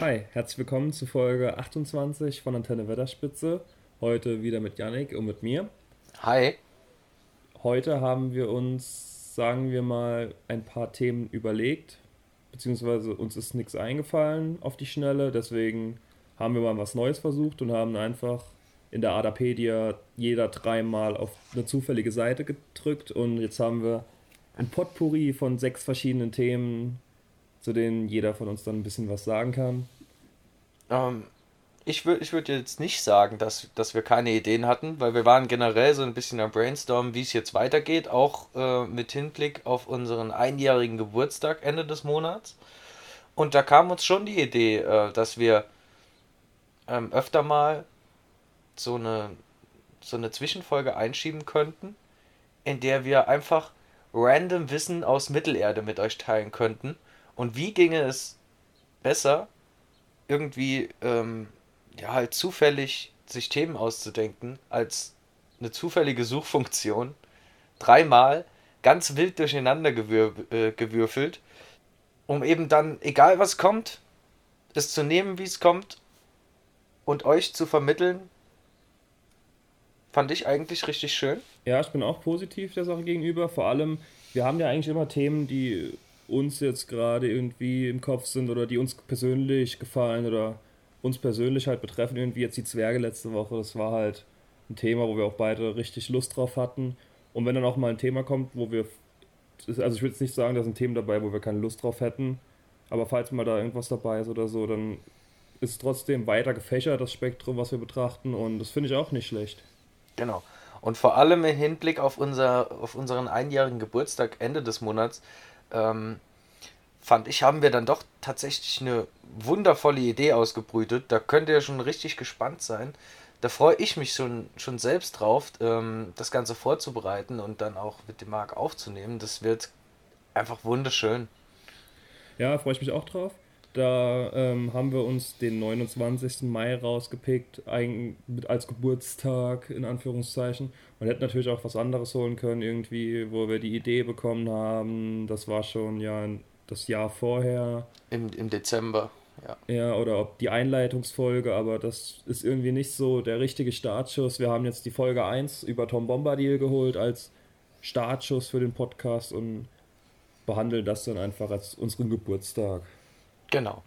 Hi, herzlich willkommen zu Folge 28 von Antenne Wetterspitze. Heute wieder mit Yannick und mit mir. Hi. Heute haben wir uns, sagen wir mal, ein paar Themen überlegt, beziehungsweise uns ist nichts eingefallen auf die Schnelle, deswegen haben wir mal was Neues versucht und haben einfach in der Adapedia jeder dreimal auf eine zufällige Seite gedrückt und jetzt haben wir ein Potpourri von sechs verschiedenen Themen, zu denen jeder von uns dann ein bisschen was sagen kann. Ähm, ich würde ich würd jetzt nicht sagen, dass, dass wir keine Ideen hatten, weil wir waren generell so ein bisschen am Brainstormen, wie es jetzt weitergeht, auch äh, mit Hinblick auf unseren einjährigen Geburtstag Ende des Monats. Und da kam uns schon die Idee, äh, dass wir ähm, öfter mal so eine, so eine Zwischenfolge einschieben könnten, in der wir einfach random Wissen aus Mittelerde mit euch teilen könnten. Und wie ginge es besser, irgendwie ähm, ja halt zufällig sich Themen auszudenken, als eine zufällige Suchfunktion dreimal ganz wild durcheinander gewür äh, gewürfelt, um eben dann, egal was kommt, es zu nehmen, wie es kommt und euch zu vermitteln, fand ich eigentlich richtig schön. Ja, ich bin auch positiv der Sache gegenüber. Vor allem, wir haben ja eigentlich immer Themen, die uns jetzt gerade irgendwie im Kopf sind oder die uns persönlich gefallen oder uns persönlich halt betreffen. Irgendwie jetzt die Zwerge letzte Woche, das war halt ein Thema, wo wir auch beide richtig Lust drauf hatten. Und wenn dann auch mal ein Thema kommt, wo wir, also ich würde jetzt nicht sagen, da sind Themen dabei, wo wir keine Lust drauf hätten, aber falls mal da irgendwas dabei ist oder so, dann ist trotzdem weiter gefächert, das Spektrum, was wir betrachten und das finde ich auch nicht schlecht. Genau. Und vor allem im Hinblick auf, unser, auf unseren einjährigen Geburtstag Ende des Monats, ähm, fand ich, haben wir dann doch tatsächlich eine wundervolle Idee ausgebrütet. Da könnt ihr schon richtig gespannt sein. Da freue ich mich schon, schon selbst drauf, ähm, das Ganze vorzubereiten und dann auch mit dem Marc aufzunehmen. Das wird einfach wunderschön. Ja, freue ich mich auch drauf. Da ähm, haben wir uns den 29. Mai rausgepickt, ein, als Geburtstag in Anführungszeichen. Man hätte natürlich auch was anderes holen können, irgendwie, wo wir die Idee bekommen haben. Das war schon ja das Jahr vorher. Im, im Dezember, ja. Ja, oder ob die Einleitungsfolge, aber das ist irgendwie nicht so der richtige Startschuss. Wir haben jetzt die Folge 1 über Tom Bombadil geholt als Startschuss für den Podcast und behandeln das dann einfach als unseren Geburtstag. Genau.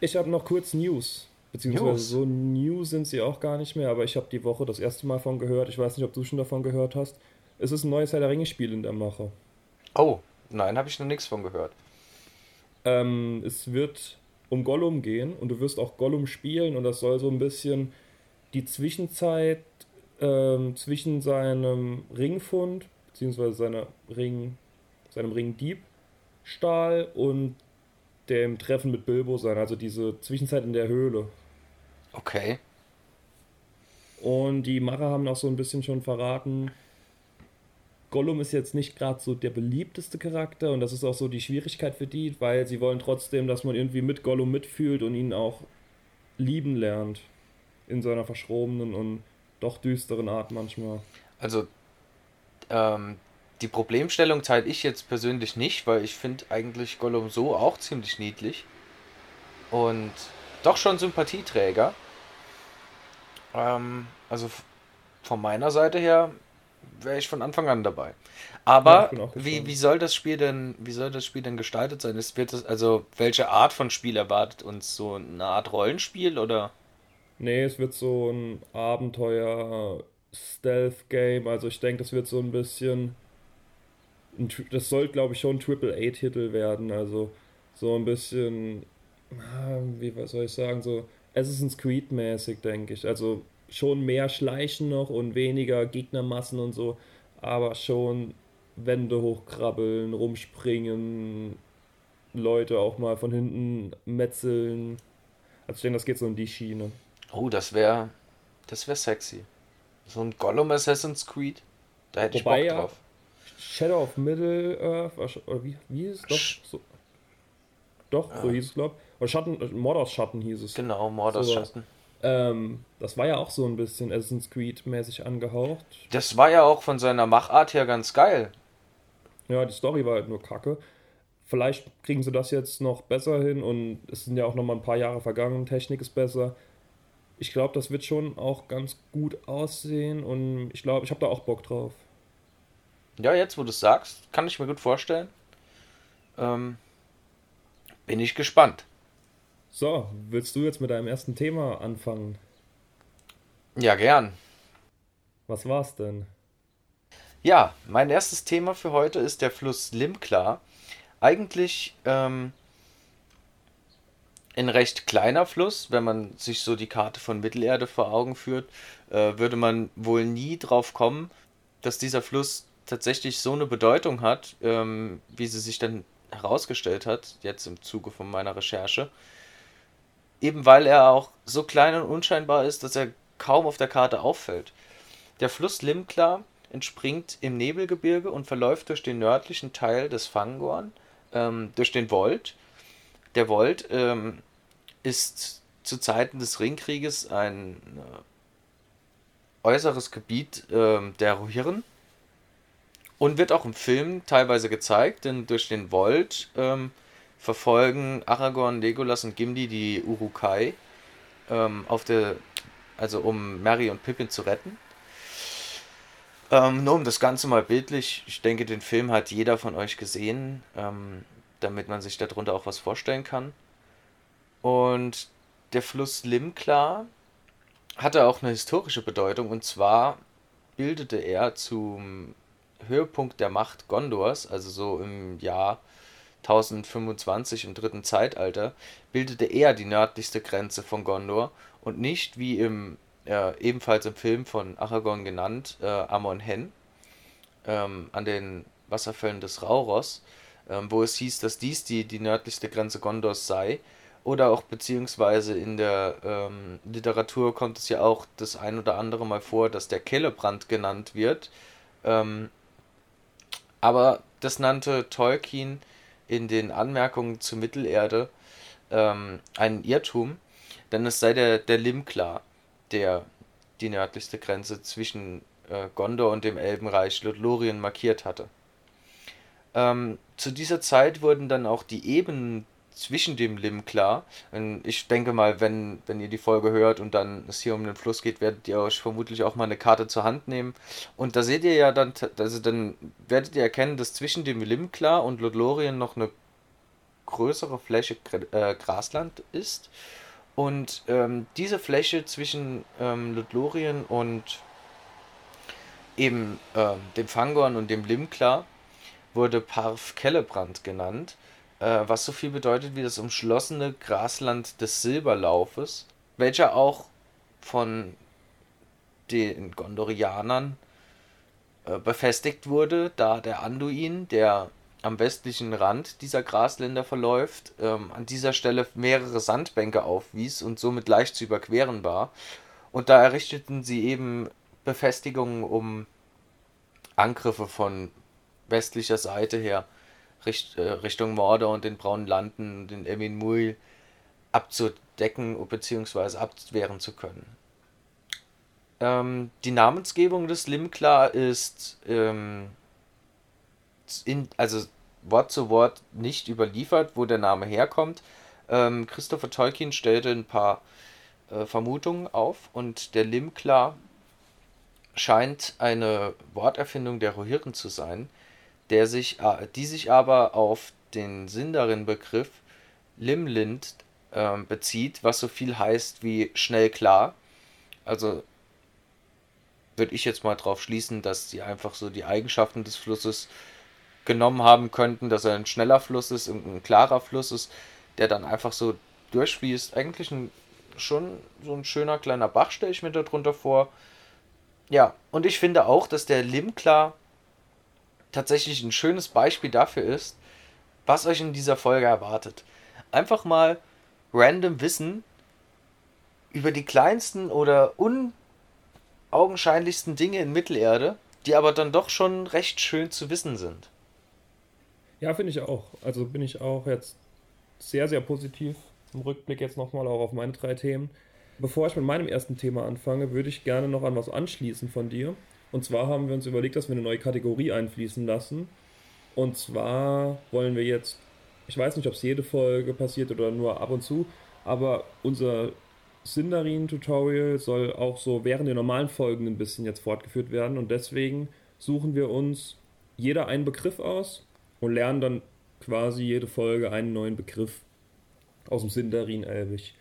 Ich habe noch kurz News. Beziehungsweise News. so new sind sie auch gar nicht mehr, aber ich habe die Woche das erste Mal von gehört. Ich weiß nicht, ob du schon davon gehört hast. Es ist ein neues Herr der Ringe-Spiel in der Mache. Oh, nein, habe ich noch nichts von gehört. Ähm, es wird um Gollum gehen und du wirst auch Gollum spielen und das soll so ein bisschen die Zwischenzeit ähm, zwischen seinem Ringfund, beziehungsweise seiner Ring, seinem Ringdiebstahl und dem Treffen mit Bilbo sein, also diese Zwischenzeit in der Höhle. Okay. Und die Macher haben auch so ein bisschen schon verraten, Gollum ist jetzt nicht gerade so der beliebteste Charakter und das ist auch so die Schwierigkeit für die, weil sie wollen trotzdem, dass man irgendwie mit Gollum mitfühlt und ihn auch lieben lernt. In seiner verschrobenen und doch düsteren Art manchmal. Also, ähm, die Problemstellung teile ich jetzt persönlich nicht, weil ich finde eigentlich Gollum so auch ziemlich niedlich. Und doch schon Sympathieträger. Ähm, also von meiner Seite her wäre ich von Anfang an dabei. Aber ja, wie, wie soll das Spiel denn, wie soll das Spiel denn gestaltet sein? Es wird das, also welche Art von Spiel erwartet uns? So eine Art Rollenspiel oder? Nee, es wird so ein Abenteuer Stealth-Game. Also ich denke, das wird so ein bisschen das soll, glaube ich, schon ein Triple-A-Titel werden. Also so ein bisschen, ah, wie was soll ich sagen, so Assassin's Creed-mäßig, denke ich. Also schon mehr Schleichen noch und weniger Gegnermassen und so, aber schon Wände hochkrabbeln, rumspringen, Leute auch mal von hinten metzeln. Also ich denke, das geht so in die Schiene. Oh, das wäre das wäre sexy. So ein Gollum Assassin's Creed, da hätte Wobei ich Bock drauf. Shadow of Middle Earth, oder wie, wie hieß es? Doch, so, doch so hieß es, glaube ich. Oder Schatten, äh, Mordors Schatten hieß es. Genau, Mordors so Schatten. Ähm, das war ja auch so ein bisschen Assassin's Creed-mäßig angehaucht. Das war ja auch von seiner Machart her ganz geil. Ja, die Story war halt nur kacke. Vielleicht kriegen sie das jetzt noch besser hin und es sind ja auch noch mal ein paar Jahre vergangen, Technik ist besser. Ich glaube, das wird schon auch ganz gut aussehen und ich glaube, ich habe da auch Bock drauf. Ja, jetzt wo du es sagst, kann ich mir gut vorstellen. Ähm, bin ich gespannt. So, willst du jetzt mit deinem ersten Thema anfangen? Ja, gern. Was war's denn? Ja, mein erstes Thema für heute ist der Fluss Limklar. Eigentlich ähm, ein recht kleiner Fluss, wenn man sich so die Karte von Mittelerde vor Augen führt, äh, würde man wohl nie drauf kommen, dass dieser Fluss tatsächlich so eine Bedeutung hat, ähm, wie sie sich dann herausgestellt hat, jetzt im Zuge von meiner Recherche. Eben weil er auch so klein und unscheinbar ist, dass er kaum auf der Karte auffällt. Der Fluss Limklar entspringt im Nebelgebirge und verläuft durch den nördlichen Teil des Fangorn, ähm, durch den Volt. Der Volt ähm, ist zu Zeiten des Ringkrieges ein äh, äußeres Gebiet äh, der Rohirren und wird auch im Film teilweise gezeigt, denn durch den Volt ähm, verfolgen Aragorn, Legolas und Gimli die Urukai ähm, auf der, also um Merry und Pippin zu retten. Ähm, nur um das Ganze mal bildlich, ich denke, den Film hat jeder von euch gesehen, ähm, damit man sich darunter auch was vorstellen kann. Und der Fluss Limklar hatte auch eine historische Bedeutung und zwar bildete er zum Höhepunkt der Macht Gondors, also so im Jahr 1025 im dritten Zeitalter, bildete er die nördlichste Grenze von Gondor und nicht wie im äh, ebenfalls im Film von Aragorn genannt, äh, Amon Hen, ähm, an den Wasserfällen des Rauros, ähm, wo es hieß, dass dies die, die nördlichste Grenze Gondors sei. Oder auch beziehungsweise in der ähm, Literatur kommt es ja auch das ein oder andere Mal vor, dass der Kellebrand genannt wird. Ähm, aber das nannte Tolkien in den Anmerkungen zu Mittelerde ähm, einen Irrtum, denn es sei der, der Limklar, der die nördlichste Grenze zwischen äh, Gondor und dem Elbenreich Lothlorien markiert hatte. Ähm, zu dieser Zeit wurden dann auch die Ebenen zwischen dem Lim klar. Ich denke mal, wenn, wenn ihr die Folge hört und dann es hier um den Fluss geht, werdet ihr euch vermutlich auch mal eine Karte zur Hand nehmen. Und da seht ihr ja dann, also dann werdet ihr erkennen, dass zwischen dem Lim klar und Lothlorien noch eine größere Fläche äh, Grasland ist. Und ähm, diese Fläche zwischen ähm, Lothlorien und eben ähm, dem Fangorn und dem Limklar wurde Parv Kellebrand genannt äh, was so viel bedeutet wie das umschlossene Grasland des Silberlaufes, welcher auch von den Gondorianern äh, befestigt wurde, da der Anduin, der am westlichen Rand dieser Grasländer verläuft, ähm, an dieser Stelle mehrere Sandbänke aufwies und somit leicht zu überqueren war. Und da errichteten sie eben Befestigungen, um Angriffe von westlicher Seite her Richt, äh, Richtung Mordor und den Braunen Landen, den Emin Muil abzudecken bzw. abwehren zu können. Ähm, die Namensgebung des Limkla ist ähm, in, also Wort zu Wort nicht überliefert, wo der Name herkommt. Ähm, Christopher Tolkien stellte ein paar äh, Vermutungen auf und der Limkla scheint eine Worterfindung der Rohirren zu sein, der sich, die sich aber auf den Sindarin-Begriff Limlind äh, bezieht, was so viel heißt wie schnell klar. Also würde ich jetzt mal drauf schließen, dass sie einfach so die Eigenschaften des Flusses genommen haben könnten, dass er ein schneller Fluss ist, ein klarer Fluss ist, der dann einfach so durchfließt. Eigentlich ein, schon so ein schöner kleiner Bach stelle ich mir darunter vor. Ja, und ich finde auch, dass der Limklar tatsächlich ein schönes Beispiel dafür ist, was euch in dieser Folge erwartet. Einfach mal random Wissen über die kleinsten oder unaugenscheinlichsten Dinge in Mittelerde, die aber dann doch schon recht schön zu wissen sind. Ja, finde ich auch. Also bin ich auch jetzt sehr, sehr positiv im Rückblick jetzt nochmal auch auf meine drei Themen. Bevor ich mit meinem ersten Thema anfange, würde ich gerne noch an was anschließen von dir. Und zwar haben wir uns überlegt, dass wir eine neue Kategorie einfließen lassen. Und zwar wollen wir jetzt ich weiß nicht, ob es jede Folge passiert oder nur ab und zu, aber unser Sindarin-Tutorial soll auch so während der normalen Folgen ein bisschen jetzt fortgeführt werden und deswegen suchen wir uns jeder einen Begriff aus und lernen dann quasi jede Folge einen neuen Begriff aus dem Sindarin-Elbisch.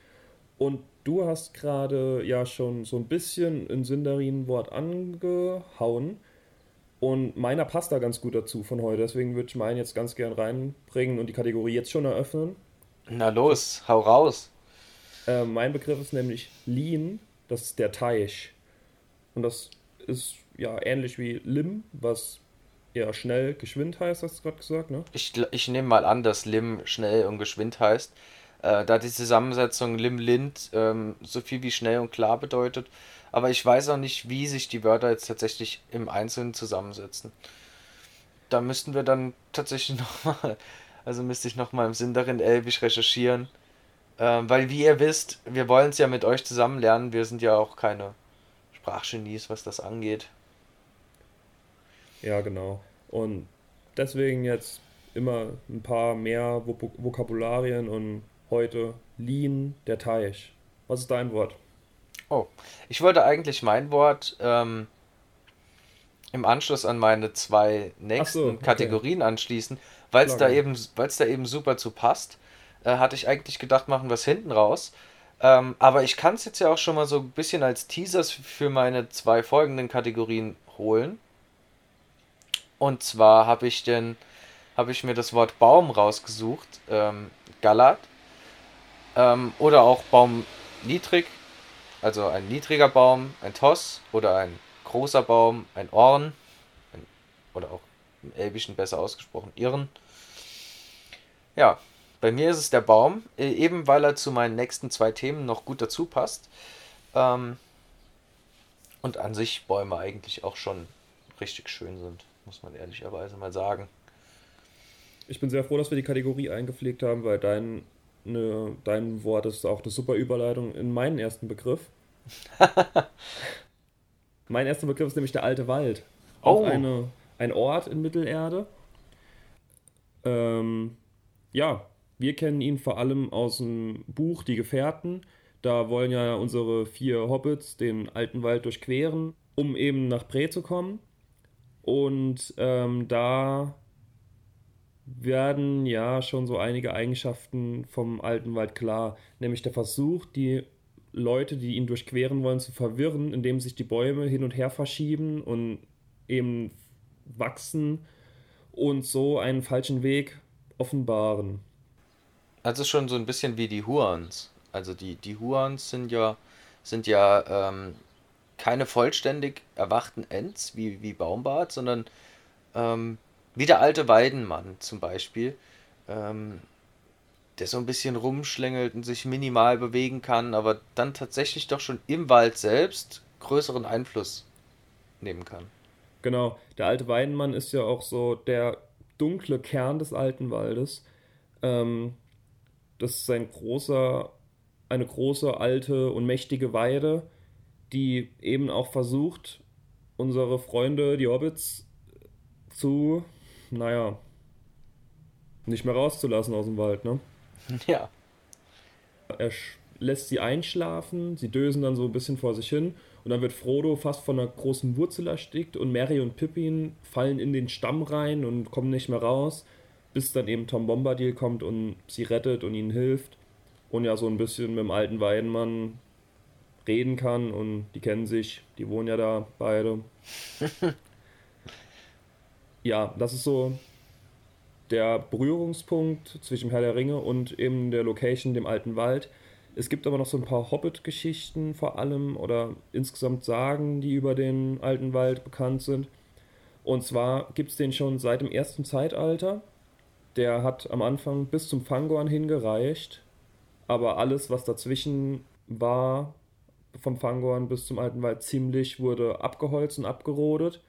Und du hast gerade ja schon so ein bisschen ein Sindarin-Wort angehauen. Und meiner passt da ganz gut dazu von heute. Deswegen würde ich meinen jetzt ganz gern reinbringen und die Kategorie jetzt schon eröffnen. Na los, hau raus. Äh, mein Begriff ist nämlich Lean, das ist der Teich. Und das ist ja ähnlich wie Lim, was eher schnell, geschwind heißt, hast du gerade gesagt, ne? Ich, ich nehme mal an, dass Lim schnell und geschwind heißt. Äh, da die Zusammensetzung Lim-Lind ähm, so viel wie schnell und klar bedeutet. Aber ich weiß auch nicht, wie sich die Wörter jetzt tatsächlich im Einzelnen zusammensetzen. Da müssten wir dann tatsächlich nochmal, also müsste ich nochmal im Sinn darin Elbisch recherchieren. Ähm, weil, wie ihr wisst, wir wollen es ja mit euch zusammen lernen. Wir sind ja auch keine Sprachgenies, was das angeht. Ja, genau. Und deswegen jetzt immer ein paar mehr Vok Vokabularien und heute Lean, der Teich. Was ist dein Wort? Oh, ich wollte eigentlich mein Wort ähm, im Anschluss an meine zwei nächsten so, okay. Kategorien anschließen, weil es da eben, weil es da eben super zu passt. Äh, hatte ich eigentlich gedacht, machen wir es hinten raus. Ähm, aber ich kann es jetzt ja auch schon mal so ein bisschen als Teasers für meine zwei folgenden Kategorien holen. Und zwar habe ich denn, habe ich mir das Wort Baum rausgesucht, ähm, Galat. Ähm, oder auch Baum niedrig, also ein niedriger Baum, ein Toss oder ein großer Baum, ein Orn. Ein, oder auch im Elbischen besser ausgesprochen, Irren. Ja, bei mir ist es der Baum, äh, eben weil er zu meinen nächsten zwei Themen noch gut dazu passt. Ähm, und an sich Bäume eigentlich auch schon richtig schön sind, muss man ehrlicherweise mal sagen. Ich bin sehr froh, dass wir die Kategorie eingepflegt haben, weil dein, ne, dein Wort ist auch eine super Überleitung in meinen ersten Begriff. mein erster Begriff ist nämlich der alte Wald. Auch oh. eine, ein Ort in Mittelerde. Ähm, ja, wir kennen ihn vor allem aus dem Buch Die Gefährten. Da wollen ja unsere vier Hobbits den alten Wald durchqueren, um eben nach Bre zu kommen. Und ähm, da werden ja schon so einige Eigenschaften vom alten Wald klar. Nämlich der Versuch, die Leute, die ihn durchqueren wollen, zu verwirren, indem sich die Bäume hin und her verschieben und eben wachsen und so einen falschen Weg offenbaren. Also schon so ein bisschen wie die Huans. Also die, die Huans sind ja, sind ja ähm, keine vollständig erwachten Ents wie, wie Baumbart, sondern ähm, wie der alte Weidenmann zum Beispiel, ähm, der so ein bisschen rumschlängelt und sich minimal bewegen kann, aber dann tatsächlich doch schon im Wald selbst größeren Einfluss nehmen kann. Genau, der alte Weidenmann ist ja auch so der dunkle Kern des alten Waldes. Ähm, das ist ein großer, eine große, alte und mächtige Weide, die eben auch versucht, unsere Freunde, die Hobbits, zu, naja, nicht mehr rauszulassen aus dem Wald, ne? Ja. Er lässt sie einschlafen, sie dösen dann so ein bisschen vor sich hin und dann wird Frodo fast von einer großen Wurzel erstickt und Mary und Pippin fallen in den Stamm rein und kommen nicht mehr raus bis dann eben Tom Bombadil kommt und sie rettet und ihnen hilft und ja so ein bisschen mit dem alten Weidenmann reden kann und die kennen sich, die wohnen ja da beide. ja, das ist so der Berührungspunkt zwischen Herr der Ringe und eben der Location, dem alten Wald. Es gibt aber noch so ein paar Hobbit-Geschichten vor allem oder insgesamt Sagen, die über den alten Wald bekannt sind. Und zwar gibt es den schon seit dem ersten Zeitalter der hat am Anfang bis zum Fangorn hingereicht, aber alles, was dazwischen war, vom Fangorn bis zum Alten Wald ziemlich, wurde abgeholzt und abgerodet.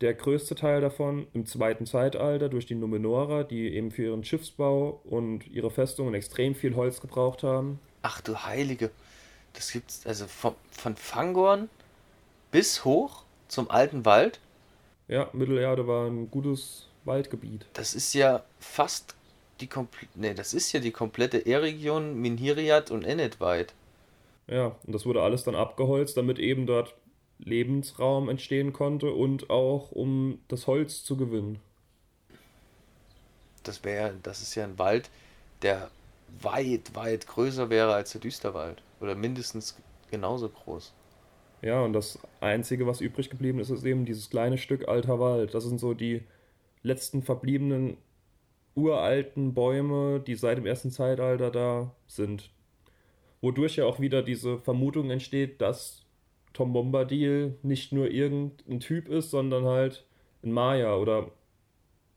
Der größte Teil davon im zweiten Zeitalter durch die Numenorer, die eben für ihren Schiffsbau und ihre Festungen extrem viel Holz gebraucht haben. Ach du Heilige, das gibt's also vom, von Fangorn bis hoch zum Alten Wald? Ja, Mittelerde war ein gutes Waldgebiet. Das ist ja fast die komplette, nee, das ist ja die komplette E-Region, Minhiriat und Enetweit. Ja, und das wurde alles dann abgeholzt, damit eben dort Lebensraum entstehen konnte und auch um das Holz zu gewinnen. Das wäre, das ist ja ein Wald, der weit, weit größer wäre als der Düsterwald. Oder mindestens genauso groß. Ja, und das Einzige, was übrig geblieben ist, ist eben dieses kleine Stück alter Wald. Das sind so die letzten verbliebenen uralten Bäume, die seit dem ersten Zeitalter da sind. Wodurch ja auch wieder diese Vermutung entsteht, dass Tom Bombadil nicht nur irgendein Typ ist, sondern halt ein Maya oder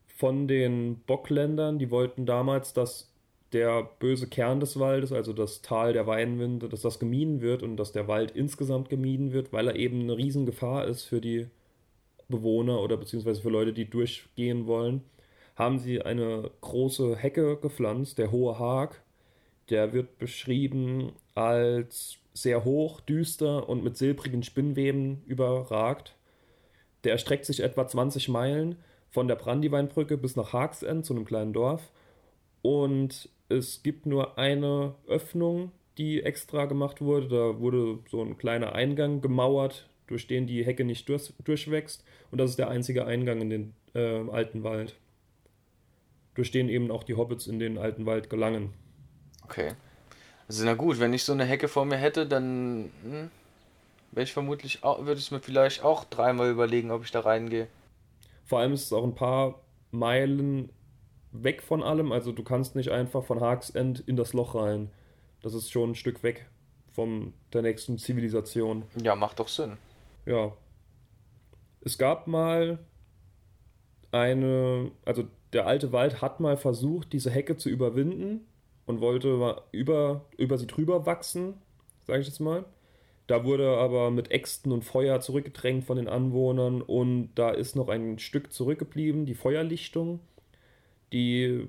von den Bockländern, die wollten damals, dass der böse Kern des Waldes, also das Tal der Weinwinde, dass das gemieden wird und dass der Wald insgesamt gemieden wird, weil er eben eine Riesengefahr ist für die Bewohner oder beziehungsweise für Leute, die durchgehen wollen, haben sie eine große Hecke gepflanzt, der Hohe Haag. Der wird beschrieben als sehr hoch, düster und mit silbrigen Spinnweben überragt. Der erstreckt sich etwa 20 Meilen von der Brandyweinbrücke bis nach Haagsend zu einem kleinen Dorf. Und es gibt nur eine Öffnung, die extra gemacht wurde. Da wurde so ein kleiner Eingang gemauert, durch den die Hecke nicht durch, durchwächst. Und das ist der einzige Eingang in den äh, alten Wald. Durch den eben auch die Hobbits in den alten Wald gelangen. Okay. Also na gut, wenn ich so eine Hecke vor mir hätte, dann hm, wäre ich vermutlich auch, würde ich mir vielleicht auch dreimal überlegen, ob ich da reingehe. Vor allem ist es auch ein paar Meilen weg von allem. Also du kannst nicht einfach von Haagsend in das Loch rein. Das ist schon ein Stück weg von der nächsten Zivilisation. Ja, macht doch Sinn. Ja. Es gab mal eine, also der alte Wald hat mal versucht, diese Hecke zu überwinden und wollte über, über sie drüber wachsen, sage ich jetzt mal. Da wurde aber mit Äxten und Feuer zurückgedrängt von den Anwohnern und da ist noch ein Stück zurückgeblieben, die Feuerlichtung. Die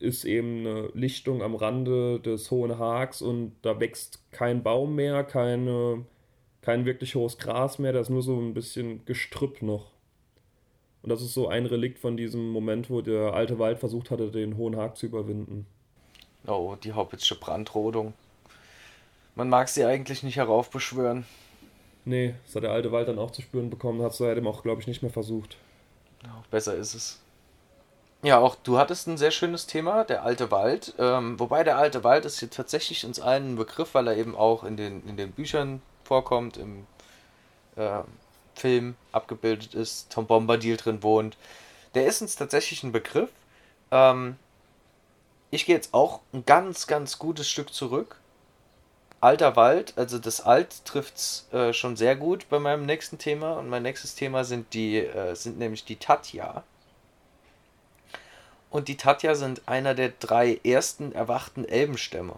ist eben eine Lichtung am Rande des Hohen Hags und da wächst kein Baum mehr, keine, kein wirklich hohes Gras mehr, da ist nur so ein bisschen Gestrüpp noch. Und das ist so ein Relikt von diesem Moment, wo der alte Wald versucht hatte, den Hohen Hag zu überwinden. Oh, die Hobbitsche Brandrodung. Man mag sie eigentlich nicht heraufbeschwören. Nee, das hat der alte Wald dann auch zu spüren bekommen, hat seitdem auch, glaube ich, nicht mehr versucht. Besser ist es. Ja, auch du hattest ein sehr schönes Thema, der alte Wald. Ähm, wobei der alte Wald ist hier tatsächlich uns allen ein Begriff, weil er eben auch in den, in den Büchern vorkommt, im äh, Film abgebildet ist, Tom Bombadil drin wohnt. Der ist uns tatsächlich ein Begriff. Ähm, ich gehe jetzt auch ein ganz, ganz gutes Stück zurück. Alter Wald, also das Alt trifft es äh, schon sehr gut bei meinem nächsten Thema. Und mein nächstes Thema sind die, äh, sind nämlich die Tatja. Und die Tatja sind einer der drei ersten erwachten Elbenstämme.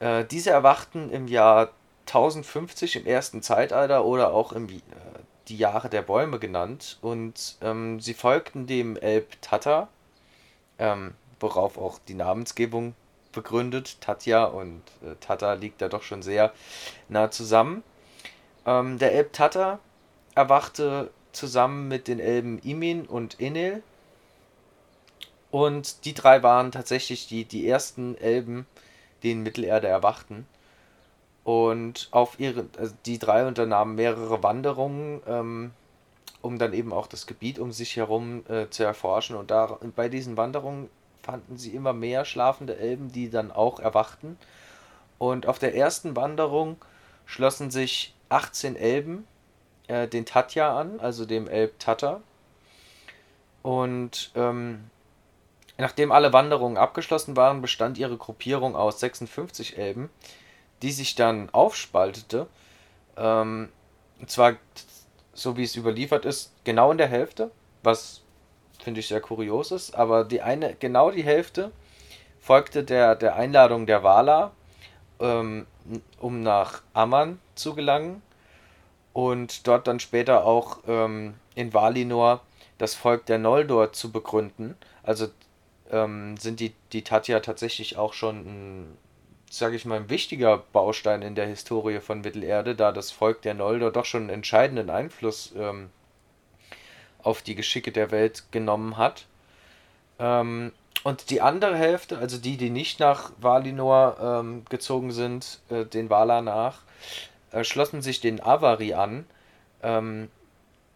Äh, diese erwachten im Jahr 1050 im ersten Zeitalter oder auch im äh, die Jahre der Bäume genannt. Und ähm, sie folgten dem Elb Tata. Ähm, worauf auch die Namensgebung begründet. Tatja und äh, Tata liegt da doch schon sehr nah zusammen. Ähm, der Elb Tata erwachte zusammen mit den Elben Imin und Enel. Und die drei waren tatsächlich die, die ersten Elben, die in Mittelerde erwachten. Und auf ihre, also die drei unternahmen mehrere Wanderungen, ähm, um dann eben auch das Gebiet um sich herum äh, zu erforschen. Und da, bei diesen Wanderungen fanden sie immer mehr schlafende Elben, die dann auch erwachten. Und auf der ersten Wanderung schlossen sich 18 Elben äh, den Tatja an, also dem Elb Tata. Und ähm, nachdem alle Wanderungen abgeschlossen waren, bestand ihre Gruppierung aus 56 Elben, die sich dann aufspaltete. Ähm, und zwar, so wie es überliefert ist, genau in der Hälfte, was finde ich sehr kurios ist, aber die eine, genau die Hälfte folgte der, der Einladung der Wala, ähm, um nach Amman zu gelangen und dort dann später auch ähm, in Valinor das Volk der Noldor zu begründen. Also ähm, sind die, die Tatja tatsächlich auch schon ein, sage ich mal, ein wichtiger Baustein in der Historie von Mittelerde, da das Volk der Noldor doch schon einen entscheidenden Einfluss ähm, auf die Geschicke der Welt genommen hat. Ähm, und die andere Hälfte, also die, die nicht nach Valinor ähm, gezogen sind, äh, den Valar nach, äh, schlossen sich den Avari an. Ähm,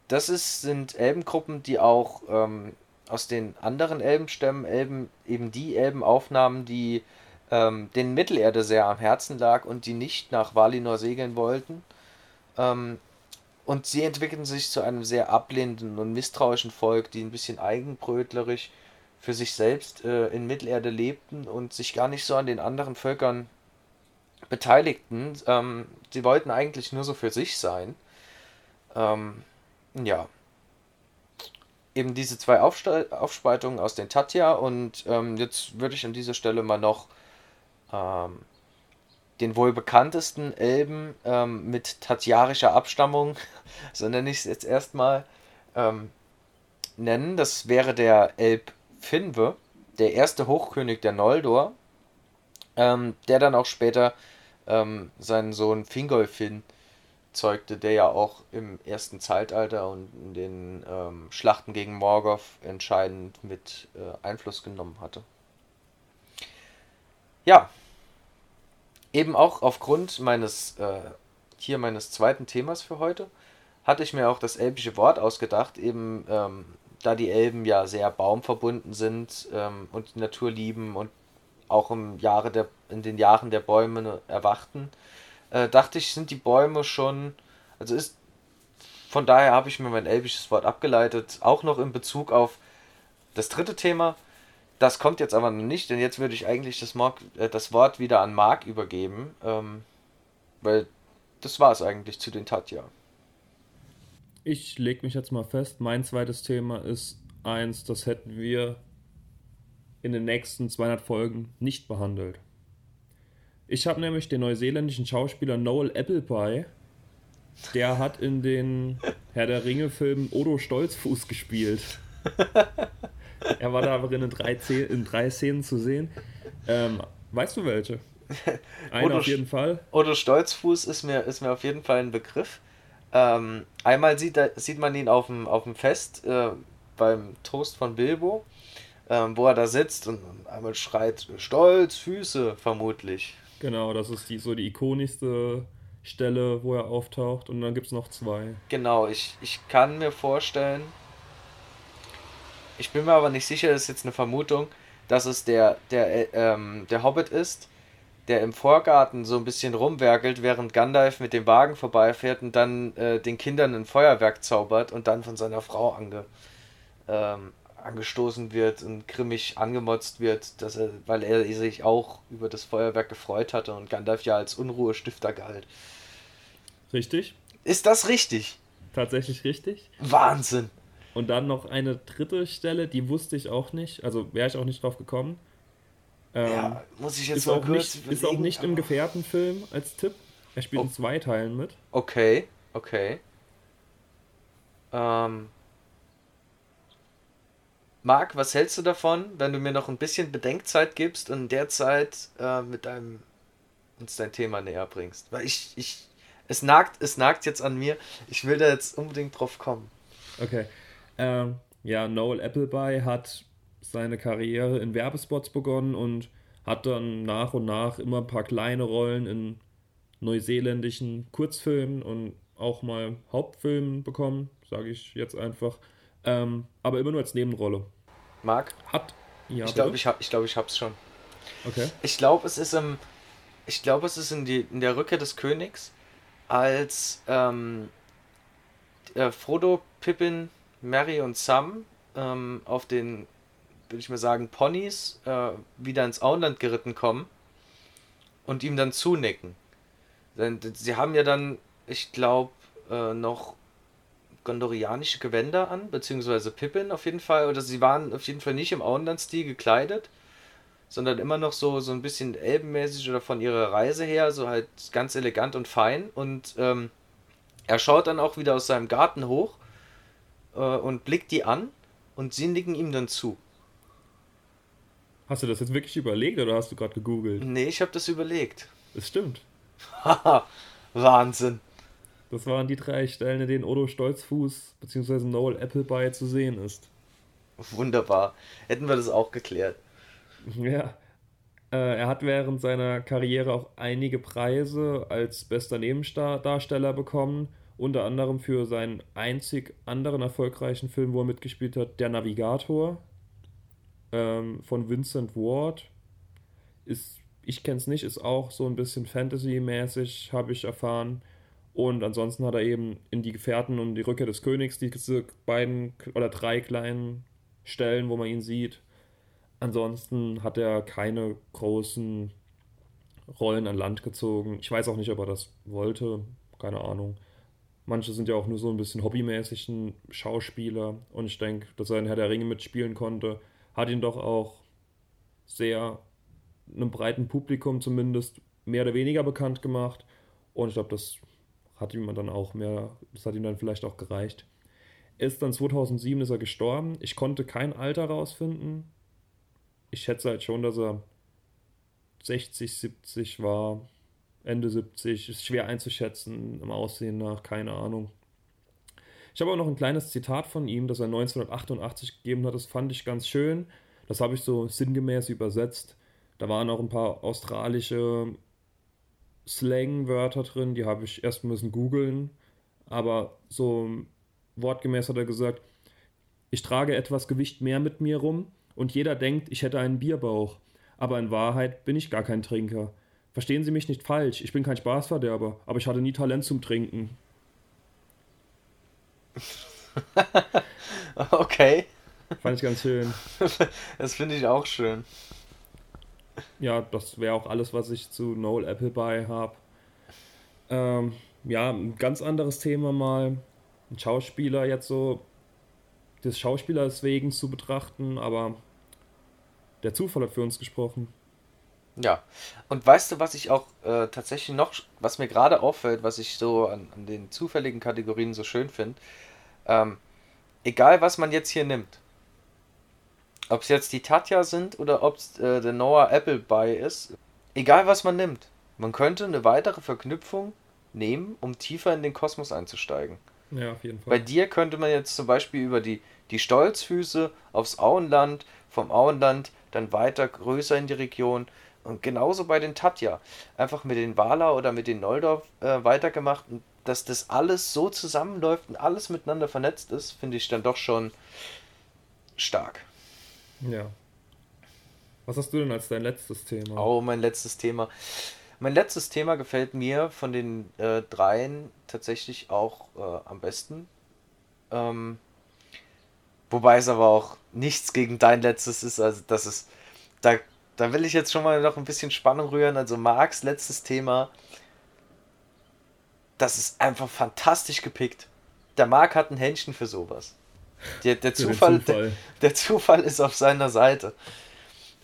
das ist, sind Elbengruppen, die auch ähm, aus den anderen Elbenstämmen Elben, eben die Elben aufnahmen, die ähm, den Mittelerde sehr am Herzen lag und die nicht nach Valinor segeln wollten. Und sie entwickelten sich zu einem sehr ablehnenden und misstrauischen Volk, die ein bisschen eigenbrötlerisch für sich selbst äh, in Mittelerde lebten und sich gar nicht so an den anderen Völkern beteiligten. Ähm, sie wollten eigentlich nur so für sich sein. Ähm, ja. Eben diese zwei Aufste Aufspaltungen aus den Tatja und ähm, jetzt würde ich an dieser Stelle mal noch ähm, den wohl bekanntesten Elben ähm, mit tatjarischer Abstammung, so nenne ich es jetzt erstmal, ähm, nennen. Das wäre der Elb Finwe, der erste Hochkönig der Noldor, ähm, der dann auch später ähm, seinen Sohn Fingolfin zeugte, der ja auch im ersten Zeitalter und in den ähm, Schlachten gegen Morgoth entscheidend mit äh, Einfluss genommen hatte. Ja, eben auch aufgrund meines äh, hier meines zweiten Themas für heute hatte ich mir auch das elbische Wort ausgedacht, eben ähm, da die Elben ja sehr baumverbunden sind ähm, und die Natur lieben und auch im Jahre der, in den Jahren der Bäume erwachten, äh, dachte ich, sind die Bäume schon, also ist, von daher habe ich mir mein elbisches Wort abgeleitet, auch noch in Bezug auf das dritte Thema. Das kommt jetzt aber noch nicht, denn jetzt würde ich eigentlich das, Mark, äh, das Wort wieder an Marc übergeben, ähm, weil das war es eigentlich zu den Tatja ich lege mich jetzt mal fest, mein zweites Thema ist eins, das hätten wir in den nächsten 200 Folgen nicht behandelt. Ich habe nämlich den neuseeländischen Schauspieler Noel Appleby, der hat in den Herr der Ringe-Filmen Odo Stolzfuß gespielt. er war da in drei, in drei Szenen zu sehen. Ähm, weißt du welche? Einer auf jeden Fall. Odo Stolzfuß ist mir, ist mir auf jeden Fall ein Begriff. Ähm, einmal sieht, sieht man ihn auf dem, auf dem Fest äh, beim Toast von Bilbo, ähm, wo er da sitzt und einmal schreit, Stolz, Füße, vermutlich. Genau, das ist die, so die ikonischste Stelle, wo er auftaucht und dann gibt es noch zwei. Genau, ich, ich kann mir vorstellen, ich bin mir aber nicht sicher, das ist jetzt eine Vermutung, dass es der, der, äh, ähm, der Hobbit ist, der im Vorgarten so ein bisschen rumwerkelt, während Gandalf mit dem Wagen vorbeifährt und dann äh, den Kindern ein Feuerwerk zaubert und dann von seiner Frau ange, ähm, angestoßen wird und grimmig angemotzt wird, dass er, weil er sich auch über das Feuerwerk gefreut hatte und Gandalf ja als Unruhestifter galt. Richtig? Ist das richtig? Tatsächlich richtig. Wahnsinn. Und dann noch eine dritte Stelle, die wusste ich auch nicht, also wäre ich auch nicht drauf gekommen. Ähm, ja, muss ich jetzt ist mal auch kurz nicht, Ist auch nicht im Gefährtenfilm als Tipp. Er spielt oh. in zwei Teilen mit. Okay, okay. Ähm. Marc, was hältst du davon, wenn du mir noch ein bisschen Bedenkzeit gibst und in der Zeit äh, mit deinem uns dein Thema näher bringst? Weil ich, ich, es nagt, es nagt jetzt an mir. Ich will da jetzt unbedingt drauf kommen. Okay. Ähm, ja, Noel Appleby hat seine Karriere in Werbespots begonnen und hat dann nach und nach immer ein paar kleine Rollen in neuseeländischen Kurzfilmen und auch mal Hauptfilmen bekommen, sage ich jetzt einfach. Ähm, aber immer nur als Nebenrolle. Marc? Hat. Ja, ich glaube, ich, hab, ich, glaub, ich hab's schon. Okay. Ich glaube, es ist im. Ich glaube, es ist in, die, in der Rückkehr des Königs, als ähm, äh, Frodo, Pippin, Mary und Sam ähm, auf den würde ich mal sagen, Ponys äh, wieder ins Auenland geritten kommen und ihm dann zunicken. Denn sie haben ja dann, ich glaube, äh, noch gondorianische Gewänder an, beziehungsweise Pippin auf jeden Fall, oder sie waren auf jeden Fall nicht im Auenland-Stil gekleidet, sondern immer noch so, so ein bisschen elbenmäßig oder von ihrer Reise her, so halt ganz elegant und fein. Und ähm, er schaut dann auch wieder aus seinem Garten hoch äh, und blickt die an und sie nicken ihm dann zu. Hast du das jetzt wirklich überlegt oder hast du gerade gegoogelt? Nee, ich habe das überlegt. Das stimmt. Haha, Wahnsinn. Das waren die drei Stellen, in denen Odo Stolzfuß bzw. Noel Appleby zu sehen ist. Wunderbar. Hätten wir das auch geklärt. Ja. Äh, er hat während seiner Karriere auch einige Preise als bester Nebendarsteller bekommen. Unter anderem für seinen einzig anderen erfolgreichen Film, wo er mitgespielt hat, Der Navigator ähm, von Vincent Ward. Ist, ich kenne es nicht, ist auch so ein bisschen Fantasy-mäßig, habe ich erfahren. Und ansonsten hat er eben in Die Gefährten und die Rückkehr des Königs diese beiden oder drei kleinen Stellen, wo man ihn sieht. Ansonsten hat er keine großen Rollen an Land gezogen. Ich weiß auch nicht, ob er das wollte. Keine Ahnung. Manche sind ja auch nur so ein bisschen hobbymäßig ein Schauspieler. Und ich denke, dass er in Herr der Ringe mitspielen konnte, hat ihn doch auch sehr einem breiten Publikum zumindest mehr oder weniger bekannt gemacht. Und ich glaube, das hat ihm dann auch mehr, das hat ihm dann vielleicht auch gereicht. Ist dann 2007 ist er gestorben. Ich konnte kein Alter rausfinden. Ich schätze halt schon, dass er 60, 70 war. Ende 70. Ist schwer einzuschätzen im Aussehen nach, keine Ahnung. Ich habe auch noch ein kleines Zitat von ihm, das er 1988 gegeben hat. Das fand ich ganz schön. Das habe ich so sinngemäß übersetzt. Da waren auch ein paar australische Slang-Wörter drin, die habe ich erst müssen googeln. Aber so wortgemäß hat er gesagt, ich trage etwas Gewicht mehr mit mir rum und jeder denkt, ich hätte einen Bierbauch. Aber in Wahrheit bin ich gar kein Trinker. Verstehen Sie mich nicht falsch, ich bin kein Spaßverderber, aber ich hatte nie Talent zum Trinken. okay. Fand ich ganz schön. Das finde ich auch schön ja, das wäre auch alles, was ich zu Noel Appleby habe. Ähm, ja, ein ganz anderes Thema mal. Ein Schauspieler jetzt so des Schauspielers wegen zu betrachten, aber der Zufall hat für uns gesprochen. Ja, und weißt du, was ich auch äh, tatsächlich noch, was mir gerade auffällt, was ich so an, an den zufälligen Kategorien so schön finde, ähm, egal was man jetzt hier nimmt, ob es jetzt die Tatja sind oder ob es äh, der Noah Appleby ist. Egal was man nimmt. Man könnte eine weitere Verknüpfung nehmen, um tiefer in den Kosmos einzusteigen. Ja, auf jeden Fall. Bei dir könnte man jetzt zum Beispiel über die, die Stolzfüße aufs Auenland, vom Auenland dann weiter größer in die Region und genauso bei den Tatja. Einfach mit den Wala oder mit den Noldorf äh, weitergemacht und dass das alles so zusammenläuft und alles miteinander vernetzt ist, finde ich dann doch schon stark. Ja. Was hast du denn als dein letztes Thema? Oh, mein letztes Thema. Mein letztes Thema gefällt mir von den äh, dreien tatsächlich auch äh, am besten. Ähm, wobei es aber auch nichts gegen dein letztes ist. Also das ist, da, da will ich jetzt schon mal noch ein bisschen Spannung rühren. Also Marks letztes Thema, das ist einfach fantastisch gepickt. Der Marc hat ein Händchen für sowas. Der, der, Zufall, Zufall. Der, der, Zufall ist auf seiner Seite.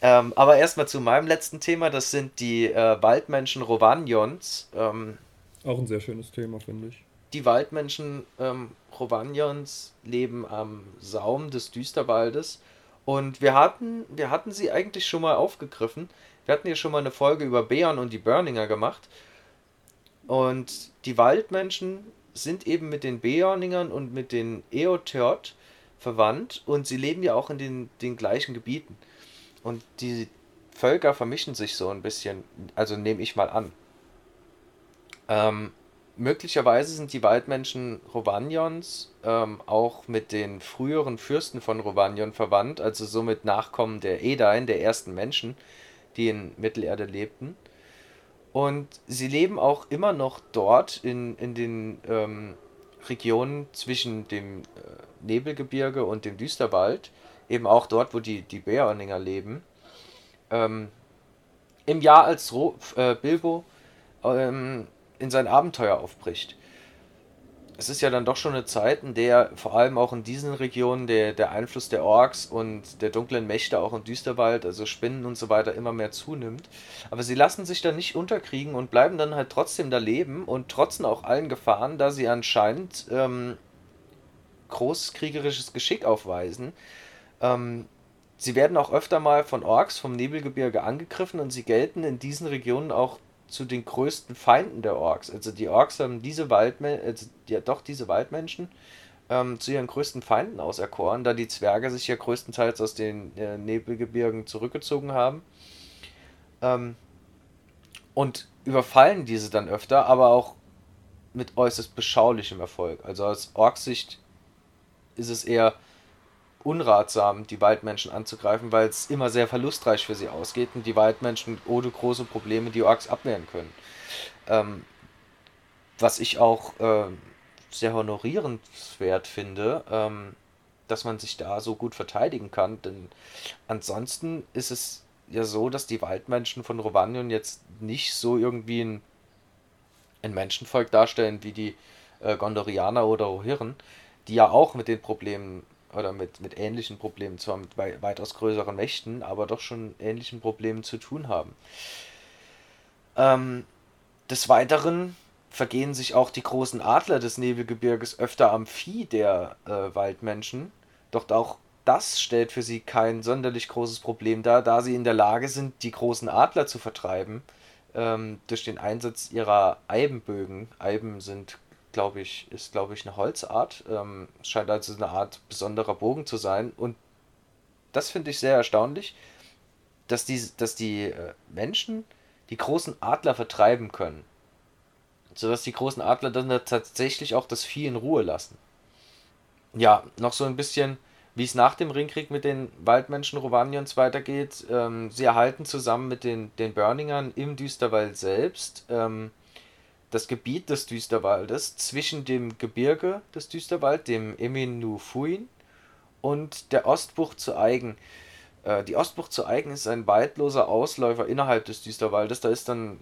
Ähm, aber erstmal zu meinem letzten Thema, das sind die äh, Waldmenschen Rovanions. Ähm, Auch ein sehr schönes Thema, finde ich. Die Waldmenschen ähm, Rovanions leben am Saum des Düsterwaldes. Und wir hatten, wir hatten sie eigentlich schon mal aufgegriffen. Wir hatten hier schon mal eine Folge über Bären und die Burninger gemacht. Und die Waldmenschen sind eben mit den Beorningern und mit den Eotheot verwandt und sie leben ja auch in den, den gleichen Gebieten. Und die Völker vermischen sich so ein bisschen, also nehme ich mal an. Ähm, möglicherweise sind die Waldmenschen Rovanions ähm, auch mit den früheren Fürsten von Rovanion verwandt, also somit Nachkommen der Edain, der ersten Menschen, die in Mittelerde lebten. Und sie leben auch immer noch dort in, in den ähm, Regionen zwischen dem äh, Nebelgebirge und dem Düsterwald, eben auch dort, wo die, die Bärerninger leben. Ähm, Im Jahr, als Ro äh, Bilbo ähm, in sein Abenteuer aufbricht es ist ja dann doch schon eine Zeit, in der vor allem auch in diesen Regionen der, der Einfluss der Orks und der dunklen Mächte auch im Düsterwald, also Spinnen und so weiter, immer mehr zunimmt. Aber sie lassen sich da nicht unterkriegen und bleiben dann halt trotzdem da leben und trotzen auch allen Gefahren, da sie anscheinend ähm, großkriegerisches Geschick aufweisen. Ähm, sie werden auch öfter mal von Orks vom Nebelgebirge angegriffen und sie gelten in diesen Regionen auch zu den größten Feinden der Orks. Also die Orks haben diese Waldmenschen, also ja, doch diese Waldmenschen ähm, zu ihren größten Feinden auserkoren, da die Zwerge sich ja größtenteils aus den äh, Nebelgebirgen zurückgezogen haben. Ähm, und überfallen diese dann öfter, aber auch mit äußerst beschaulichem Erfolg. Also aus Orksicht ist es eher unratsam, die Waldmenschen anzugreifen, weil es immer sehr verlustreich für sie ausgeht und die Waldmenschen ohne große Probleme die Orks abwehren können. Ähm, was ich auch äh, sehr honorierenswert finde, ähm, dass man sich da so gut verteidigen kann, denn ansonsten ist es ja so, dass die Waldmenschen von Rovanion jetzt nicht so irgendwie ein, ein Menschenvolk darstellen wie die äh, Gondorianer oder Rohirren, die ja auch mit den Problemen oder mit, mit ähnlichen Problemen, zwar mit wei weitaus größeren Mächten, aber doch schon ähnlichen Problemen zu tun haben. Ähm, des Weiteren vergehen sich auch die großen Adler des Nebelgebirges öfter am Vieh der äh, Waldmenschen, doch auch das stellt für sie kein sonderlich großes Problem dar, da sie in der Lage sind, die großen Adler zu vertreiben ähm, durch den Einsatz ihrer Eibenbögen. Eiben sind, glaube ich, ist glaube ich eine Holzart. Ähm, scheint also eine Art besonderer Bogen zu sein und das finde ich sehr erstaunlich, dass die, dass die äh, Menschen die großen Adler vertreiben können. Sodass die großen Adler dann tatsächlich auch das Vieh in Ruhe lassen. Ja, noch so ein bisschen wie es nach dem Ringkrieg mit den Waldmenschen Rovanions weitergeht. Ähm, sie erhalten zusammen mit den, den Burningern im Düsterwald selbst ähm, das Gebiet des Düsterwaldes zwischen dem Gebirge des Düsterwald, dem Eminu Fuin, und der Ostbucht zu Eigen. Äh, die Ostbucht zu Eigen ist ein waldloser Ausläufer innerhalb des Düsterwaldes. Da ist dann,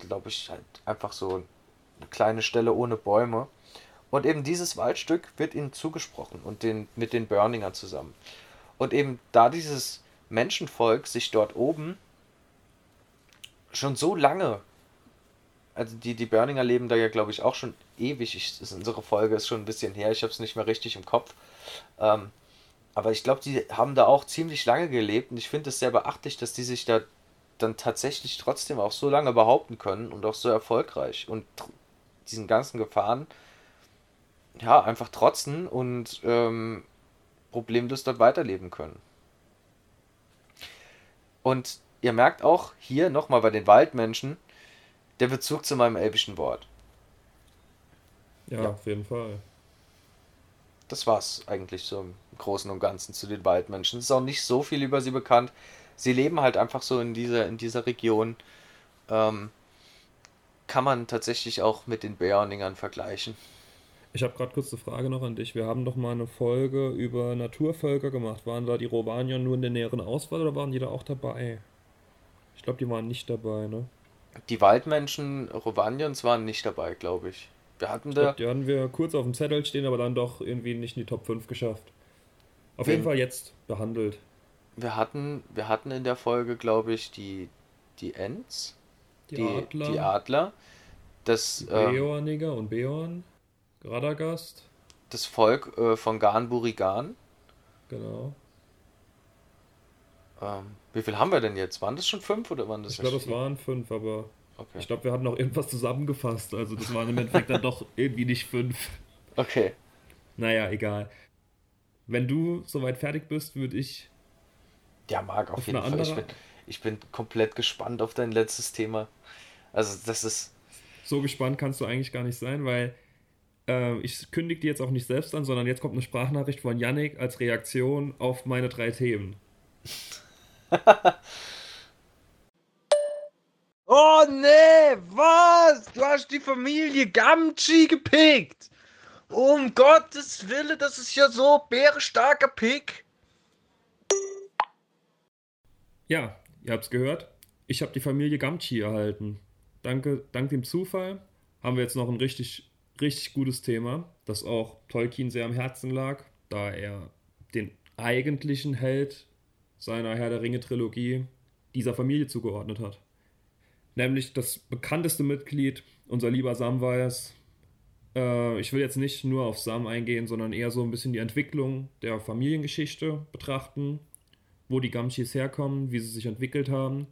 glaube ich, halt einfach so eine kleine Stelle ohne Bäume. Und eben dieses Waldstück wird ihnen zugesprochen und den, mit den Burninger zusammen. Und eben da dieses Menschenvolk sich dort oben schon so lange, also die, die Burninger leben da ja, glaube ich, auch schon ewig. Ich, ist, unsere Folge ist schon ein bisschen her, ich habe es nicht mehr richtig im Kopf. Ähm, aber ich glaube, die haben da auch ziemlich lange gelebt und ich finde es sehr beachtlich, dass die sich da dann tatsächlich trotzdem auch so lange behaupten können und auch so erfolgreich und diesen ganzen Gefahren ja, einfach trotzen und ähm, problemlos dort weiterleben können. Und ihr merkt auch hier nochmal bei den Waldmenschen der Bezug zu meinem elbischen Wort. Ja, ja, auf jeden Fall. Das war's eigentlich so im Großen und Ganzen zu den Waldmenschen. Es ist auch nicht so viel über sie bekannt. Sie leben halt einfach so in dieser, in dieser Region. Ähm, kann man tatsächlich auch mit den Bärningern vergleichen. Ich habe gerade kurz eine Frage noch an dich. Wir haben doch mal eine Folge über Naturvölker gemacht. Waren da die Romanier nur in der näheren Auswahl oder waren die da auch dabei? Ich glaube, die waren nicht dabei, ne? Die Waldmenschen Romaniens waren nicht dabei, glaube ich. Wir hatten da. Glaub, die hatten wir kurz auf dem Zettel stehen, aber dann doch irgendwie nicht in die Top 5 geschafft. Auf jeden Fall jetzt behandelt. Wir hatten, wir hatten in der Folge, glaube ich, die, die Ents. Die, die Adler. Die Adler. Das, Beorniger ähm, und Beorn. Radagast. Das Volk äh, von Gan Burigan. Genau. Ähm, wie viel haben wir denn jetzt? Waren das schon fünf oder waren das Ich glaube, es waren fünf, aber okay. ich glaube, wir hatten noch irgendwas zusammengefasst. Also das waren im Endeffekt dann doch irgendwie nicht fünf. Okay. Naja, egal. Wenn du soweit fertig bist, würde ich. Ja, Marc, auf, auf jeden Fall. Ich bin, ich bin komplett gespannt auf dein letztes Thema. Also, das ist. So gespannt kannst du eigentlich gar nicht sein, weil äh, ich kündige die jetzt auch nicht selbst an, sondern jetzt kommt eine Sprachnachricht von Yannick als Reaktion auf meine drei Themen. oh nee, was? Du hast die Familie Gamchi gepickt. Um Gottes Willen, das ist ja so bärenstarker Pick. Ja, ihr habt's gehört. Ich habe die Familie Gamchi erhalten. Danke, dank dem Zufall haben wir jetzt noch einen richtig richtig gutes Thema, das auch Tolkien sehr am Herzen lag, da er den eigentlichen Held seiner Herr der Ringe Trilogie dieser Familie zugeordnet hat. Nämlich das bekannteste Mitglied, unser lieber Samwise. Äh, ich will jetzt nicht nur auf Sam eingehen, sondern eher so ein bisschen die Entwicklung der Familiengeschichte betrachten, wo die Gamchis herkommen, wie sie sich entwickelt haben.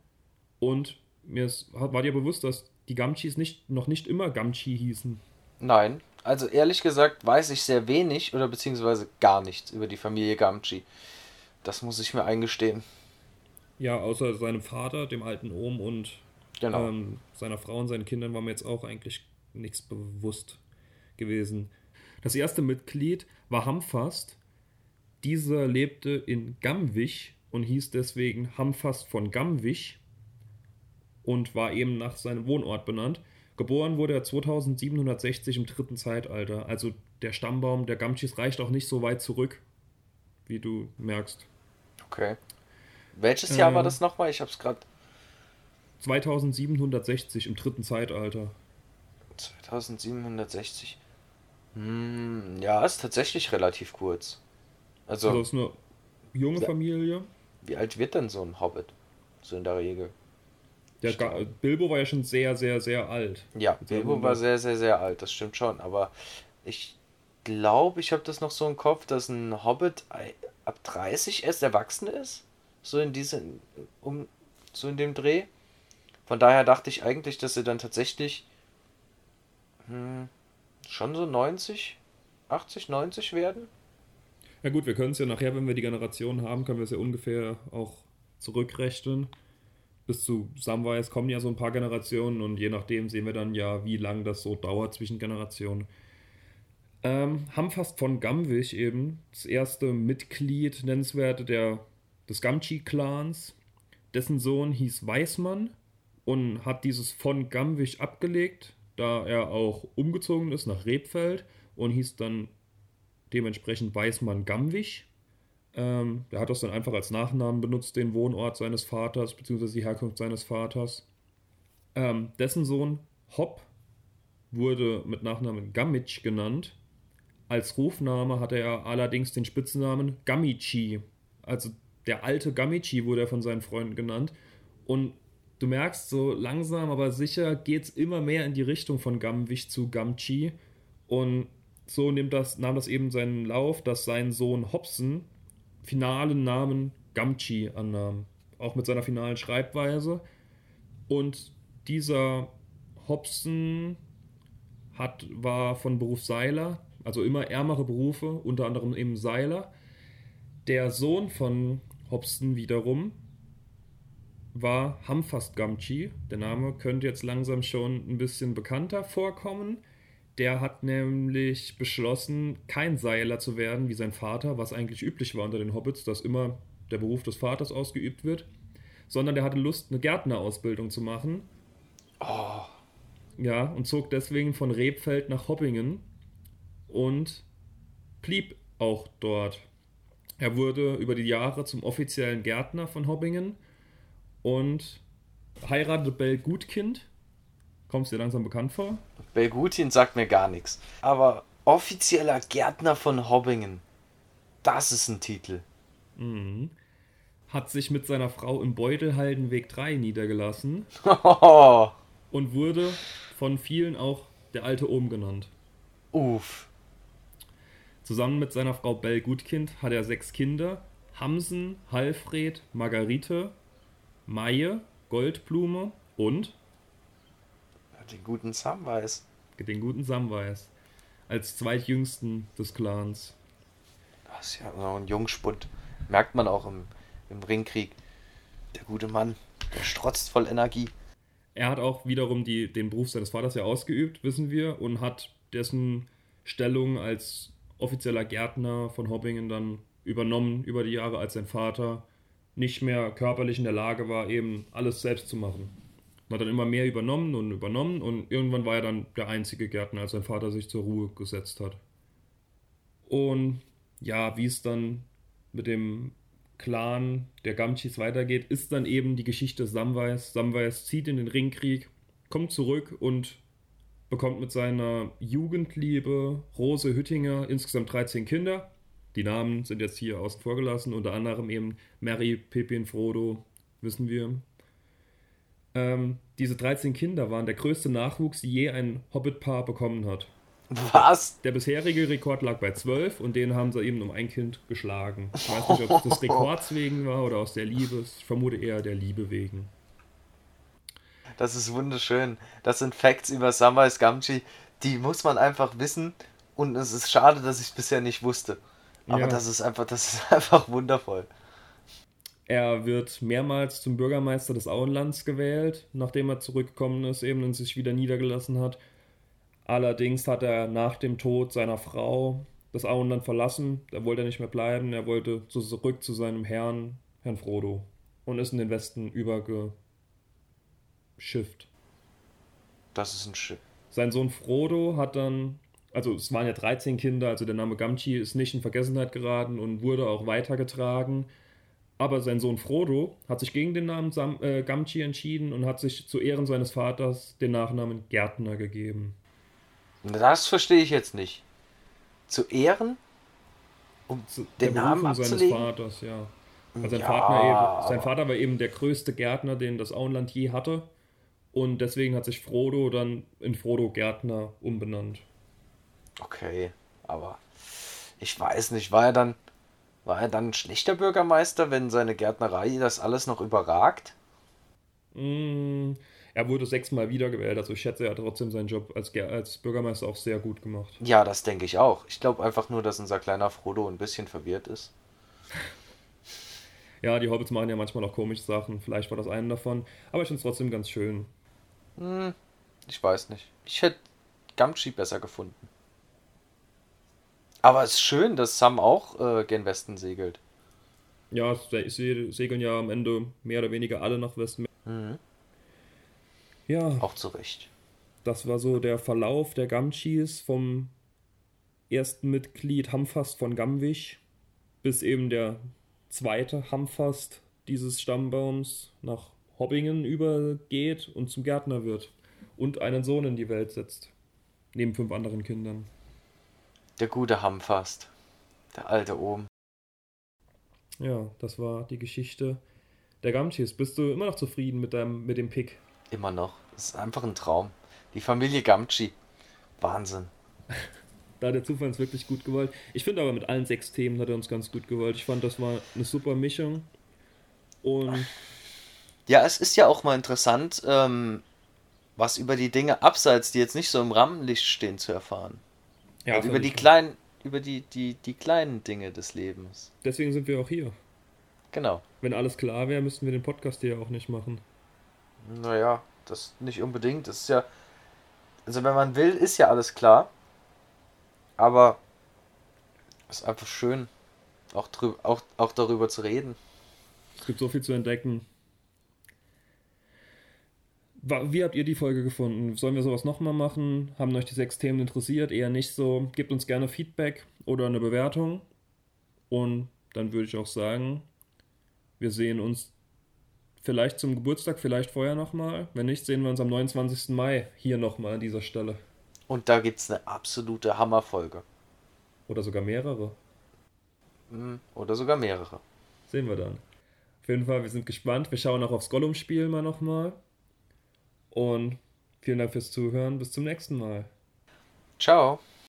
Und mir ist, war dir bewusst, dass die Gamchis nicht, noch nicht immer Gamchi hießen. Nein, Also ehrlich gesagt weiß ich sehr wenig oder beziehungsweise gar nichts über die Familie Gamgee. Das muss ich mir eingestehen. Ja, außer seinem Vater, dem alten Ohm und Genau. ähm, seiner Frau und seinen Kindern war mir jetzt auch eigentlich nichts bewusst gewesen. Das erste Mitglied war Hamfast. Dieser lebte in Gamwich und hieß deswegen Hamfast von Gamwich und war eben nach seinem Wohnort benannt. Geboren wurde er 2760 im dritten Zeitalter. Also der Stammbaum der Gamchis reicht auch nicht so weit zurück, wie du merkst. Okay. Welches Jahr war Ähm, das nochmal? Ich hab's gerade. 2760 im dritten Zeitalter. 2760. Hm, ja, ist tatsächlich relativ kurz. Also, Also ist eine junge Ja. Familie. wie alt wird denn so ein Hobbit? So in der Regel. Der Ga Bilbo war ja schon sehr, sehr, sehr alt. Ja, Bilbo war sehr, sehr, sehr alt, das stimmt schon. Aber ich glaube, ich habe das noch so im Kopf, dass ein Hobbit ab 30 erst erwachsen ist. So in diesem, um, so in dem Dreh. Von daher dachte ich eigentlich, dass sie dann tatsächlich hm, schon so 90, 80, 90 werden. Ja gut, wir können es ja nachher, wenn wir die Generation haben, können wir es ja ungefähr auch zurückrechnen. Bis zu Samwise kommen ja so ein paar Generationen und je nachdem sehen wir dann ja, wie lang das so dauert zwischen Generationen. Ähm, Hamfast von Gamwich eben, das erste Mitglied, nennenswerte der, des Gamgee-Clans. Dessen Sohn hieß Weißmann und hat dieses von Gamwich abgelegt, da er auch umgezogen ist nach Rebfeld und hieß dann dementsprechend Weißmann Gamwich. Ähm, der hat das dann einfach als Nachnamen benutzt, den Wohnort seines Vaters, beziehungsweise die Herkunft seines Vaters. Ähm, dessen Sohn Hopp wurde mit Nachnamen Gammitsch genannt. Als Rufname hatte er allerdings den Spitznamen Gamichi. Also der alte Gamichi wurde er von seinen Freunden genannt. Und du merkst, so langsam aber sicher geht es immer mehr in die Richtung von Gamwich zu Gamchi. Und so nimmt das, nahm das eben seinen Lauf, dass sein Sohn Hobson finalen Namen Gamchi annahm. Auch mit seiner finalen Schreibweise. Und dieser Hobson hat, war von Beruf Seiler, also immer ärmere Berufe, unter anderem eben Seiler. Der Sohn von Hobson wiederum war Hamfast Gamchi. Der Name könnte jetzt langsam schon ein bisschen bekannter vorkommen. Der hat nämlich beschlossen, kein Seiler zu werden wie sein Vater, was eigentlich üblich war unter den Hobbits, dass immer der Beruf des Vaters ausgeübt wird, sondern der hatte Lust, eine Gärtnerausbildung zu machen. Oh, Ja, und zog deswegen von Rebfeld nach Hoppingen und blieb auch dort. Er wurde über die Jahre zum offiziellen Gärtner von Hoppingen und heiratete Bell Gutkind. Kommst dir langsam bekannt vor? Belgutin sagt mir gar nichts. Aber offizieller Gärtner von Hobbingen. Das ist ein Titel. Mhm. Hat sich mit seiner Frau im Beutelhaldenweg 3 niedergelassen und wurde von vielen auch der alte Ohm genannt. uff. Zusammen mit seiner Frau Bell Gutkind hat er sechs Kinder: Hamsen, Halfred, Margarite, Maie, Goldblume und Den guten Samwise. den guten Samwise als zweitjüngsten des Clans. Das ist ja noch ein Jungspund. Merkt man auch im, im Ringkrieg. Der gute Mann, der strotzt voll Energie. Er hat auch wiederum die, den Beruf seines Vaters ja ausgeübt, wissen wir, und hat dessen Stellung als offizieller Gärtner von Hobbingen dann übernommen über die Jahre, als sein Vater nicht mehr körperlich in der Lage war, eben alles selbst zu machen. Und hat dann immer mehr übernommen und übernommen und irgendwann war er dann der einzige Gärtner, als sein Vater sich zur Ruhe gesetzt hat. Und ja, wie es dann mit dem Clan der Gamchis weitergeht, ist dann eben die Geschichte Samwise. Samwise zieht in den Ringkrieg, kommt zurück und bekommt mit seiner Jugendliebe Rose Hüttinger insgesamt 13 Kinder. Die Namen sind jetzt hier außen vor gelassen, unter anderem eben Mary, Pippin, Frodo, wissen wir. Ähm, diese 13 Kinder waren der größte Nachwuchs, die je ein Hobbit-Paar bekommen hat. Was? Der bisherige Rekord lag bei 12 und den haben sie eben um ein Kind geschlagen. Ich weiß nicht, ob es des Rekords wegen war oder aus der Liebe. Ich vermute eher der Liebe wegen. Das ist wunderschön. Das sind Facts über Samwise Gamgee, die muss man einfach wissen und es ist schade, dass ich es bisher nicht wusste. Aber Ja. das ist einfach, das ist einfach wundervoll. Er wird mehrmals zum Bürgermeister des Auenlands gewählt, nachdem er zurückgekommen ist, eben und sich wieder niedergelassen hat. Allerdings hat er nach dem Tod seiner Frau das Auenland verlassen. Da wollte er nicht mehr bleiben. Er wollte zu- zurück zu seinem Herrn, Herrn Frodo, und ist in den Westen übergeschifft. Das ist ein Schiff. Sein Sohn Frodo hat dann, also es waren ja 13 Kinder, also der Name Gamgee ist nicht in Vergessenheit geraten und wurde auch weitergetragen. Aber sein Sohn Frodo hat sich gegen den Namen Sam, äh, Gamgee entschieden und hat sich zu Ehren seines Vaters den Nachnamen Gärtner gegeben. Das verstehe ich jetzt nicht. Zu Ehren? Um Zu- den der Namen Berufung seines? Vaters, ja. Also sein, Ja, Vater eben, sein Vater war eben der größte Gärtner, den das Auenland je hatte. Und deswegen hat sich Frodo dann in Frodo Gärtner umbenannt. Okay, aber ich weiß nicht, war er dann, war er dann ein schlechter Bürgermeister, wenn seine Gärtnerei das alles noch überragt? Mm, Er wurde sechsmal wiedergewählt, also ich schätze, er hat trotzdem seinen Job als, als Bürgermeister auch sehr gut gemacht. Ja, das denke ich auch. Ich glaube einfach nur, dass unser kleiner Frodo ein bisschen verwirrt ist. Ja, die Hobbits machen ja manchmal auch komische Sachen, vielleicht war das einen davon, aber ich finde es trotzdem ganz schön. Hm, ich weiß nicht. Ich hätte Gamgee besser gefunden. Aber es ist schön, dass Sam auch äh, gen Westen segelt. Ja, se- segeln ja am Ende mehr oder weniger alle nach Westen. Mhm. Ja, Auch zu Recht. das war so der Verlauf der Gamgees vom ersten Mitglied Hamfast von Gamwisch bis eben der zweite Hamfast dieses Stammbaums nach Hobbingen übergeht und zum Gärtner wird und einen Sohn in die Welt setzt. Neben fünf anderen Kindern. Der gute Hamfast. Der alte Ohm. Ja, das war die Geschichte der Gamgees. Bist du immer noch zufrieden mit, deinem, mit dem Pick? Immer noch. Das ist einfach ein Traum. Die Familie Gamgee. Wahnsinn. Da hat der Zufall uns wirklich gut gewollt. Ich finde aber mit allen sechs Themen hat er uns ganz gut gewollt. Ich fand, das war eine super Mischung. Und Ja, es ist ja auch mal interessant, ähm, was über die Dinge abseits, die jetzt nicht so im Rampenlicht stehen, zu erfahren. ja, Und über die kleinen, über die, die, die kleinen Dinge des Lebens. Deswegen sind wir auch hier. Genau. Wenn alles klar wäre, müssten wir den Podcast hier auch nicht machen. Naja, das nicht unbedingt. Das ist ja. Also wenn man will, ist ja alles klar. Aber es ist einfach schön, auch, drü auch, auch darüber zu reden. Es gibt so viel zu entdecken. Wie habt ihr die Folge gefunden? Sollen wir sowas nochmal machen? Haben euch die sechs Themen interessiert? Eher nicht so? Gebt uns gerne Feedback oder eine Bewertung. Und dann würde ich auch sagen, wir sehen uns vielleicht zum Geburtstag, vielleicht vorher nochmal. Wenn nicht, sehen wir uns am 29. Mai hier nochmal an dieser Stelle. Und da gibt es eine absolute Hammerfolge. Oder sogar mehrere. Hm, Oder sogar mehrere. Sehen wir dann. Auf jeden Fall, wir sind gespannt. Wir schauen auch aufs Gollum-Spiel mal nochmal. Und vielen Dank fürs Zuhören. Bis zum nächsten Mal. Ciao.